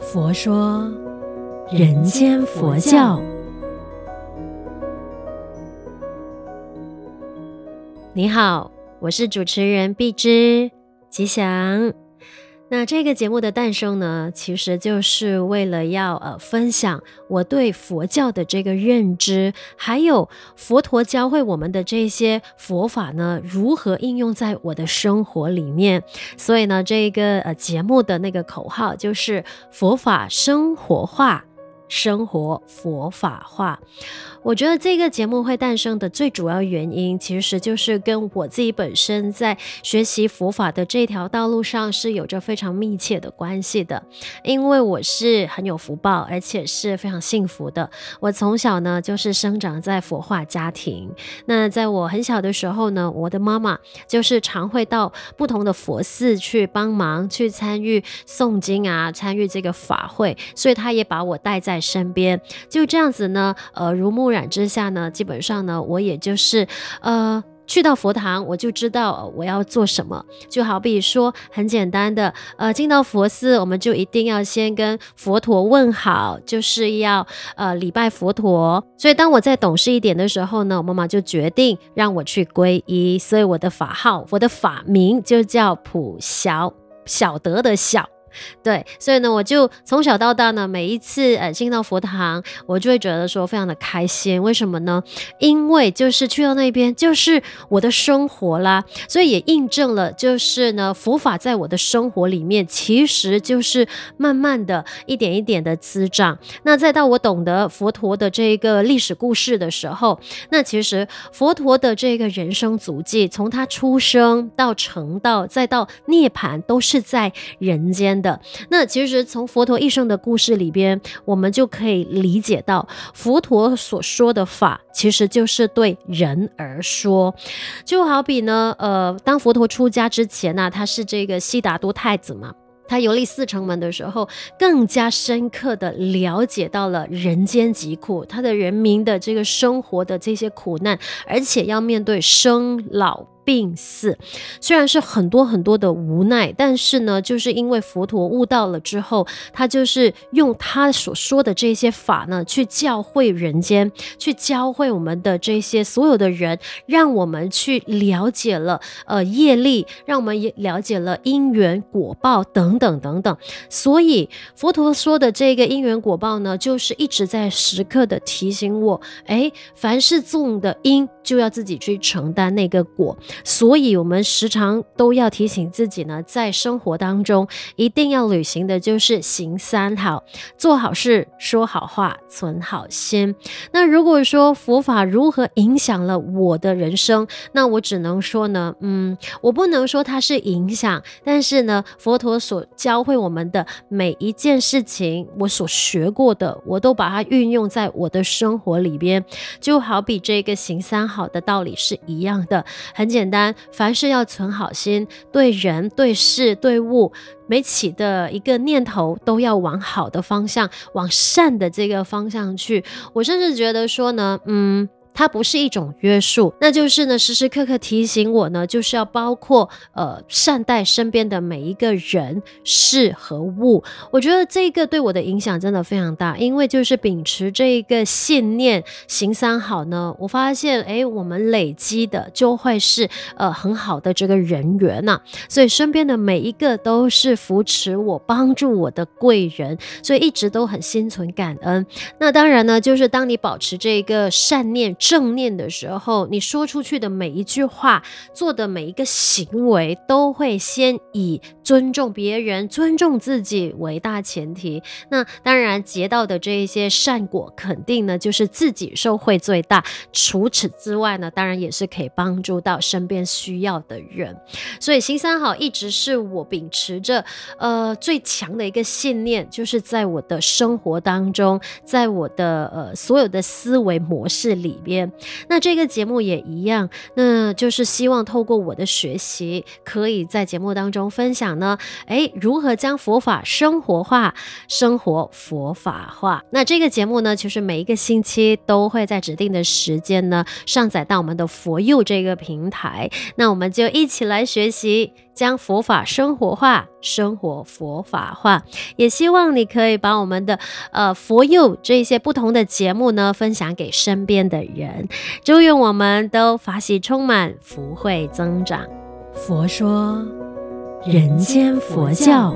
佛说人间佛教。你好，我是主持人碧芝吉祥。那这个节目的诞生呢，其实就是为了要呃分享我对佛教的这个认知，还有佛陀教会我们的这些佛法呢，如何应用在我的生活里面。所以呢，这个呃节目的那个口号就是佛法生活化。生活佛法化，我觉得这个节目会诞生的最主要原因，其实就是跟我自己本身在学习佛法的这条道路上是有着非常密切的关系的。因为我是很有福报，而且是非常幸福的。我从小呢就是生长在佛化家庭。那在我很小的时候呢，我的妈妈就是常会到不同的佛寺去帮忙，去参与诵经啊，参与这个法会，所以她也把我带在身边就这样子呢，耳濡目染之下呢，基本上呢，我也就是呃去到佛堂，我就知道我要做什么。就好比说很简单的，呃，进到佛寺，我们就一定要先跟佛陀问好，就是要呃礼拜佛陀。所以当我再懂事一点的时候呢，我妈妈就决定让我去皈依，所以我的法号，我的法名就叫普晓，晓得的晓。对，所以呢，我就从小到大呢，每一次呃进到佛堂，我就会觉得说非常的开心。为什么呢？因为就是去到那边就是我的生活啦，所以也印证了，就是呢佛法在我的生活里面，其实就是慢慢的一点一点的滋长。那再到我懂得佛陀的这个历史故事的时候，那其实佛陀的这个人生足迹，从他出生到成道，再到涅槃，都是在人间的。那其实从佛陀一生的故事里边，我们就可以理解到，佛陀所说的法，其实就是对人而说。就好比呢，呃，当佛陀出家之前呢，他是这个悉达多太子嘛，他游历四城门的时候，更加深刻的了解到了人间疾苦，他的人民的这个生活的这些苦难，而且要面对生老。病死虽然是很多很多的无奈，但是呢，就是因为佛陀悟到了之后，他就是用他所说的这些法呢，去教会人间，去教会我们的这些所有的人，让我们去了解了呃业力，让我们也了解了因缘果报等等等等。所以佛陀说的这个因缘果报呢，就是一直在时刻的提醒我，哎，凡是种的因，就要自己去承担那个果。所以，我们时常都要提醒自己呢，在生活当中一定要履行的就是行三好：做好事、说好话、存好心。那如果说佛法如何影响了我的人生，那我只能说呢，嗯，我不能说它是影响，但是呢，佛陀所教会我们的每一件事情，我所学过的，我都把它运用在我的生活里边，就好比这个行三好的道理是一样的，很简。简单，凡事要存好心，对人、对事、对物，每起的一个念头都要往好的方向，往善的这个方向去。我甚至觉得说呢，嗯。它不是一种约束，那就是呢，时时刻刻提醒我呢，就是要包括呃善待身边的每一个人事和物。我觉得这个对我的影响真的非常大，因为就是秉持这一个信念行三好呢，我发现诶，我们累积的就会是呃很好的这个人缘呐、所以身边的每一个都是扶持我、帮助我的贵人，所以一直都很心存感恩。那当然呢，就是当你保持这一个善念。正念的时候，你说出去的每一句话，做的每一个行为，都会先以尊重别人、尊重自己为大前提。那当然结到的这一些善果，肯定呢就是自己受惠最大。除此之外呢，当然也是可以帮助到身边需要的人。所以行三好一直是我秉持着呃最强的一个信念，就是在我的生活当中，在我的呃所有的思维模式里面边。那这个节目也一样，那就是希望透过我的学习，可以在节目当中分享呢，诶，如何将佛法生活化，生活佛法化。那这个节目呢，其实每一个星期都会在指定的时间呢上载到我们的佛佑这个平台。那我们就一起来学习，将佛法生活化，生活佛法化。也希望你可以把我们的呃佛佑这些不同的节目呢分享给身边的人人。祝愿我们都法喜充满，福慧增长。佛说，人间佛教。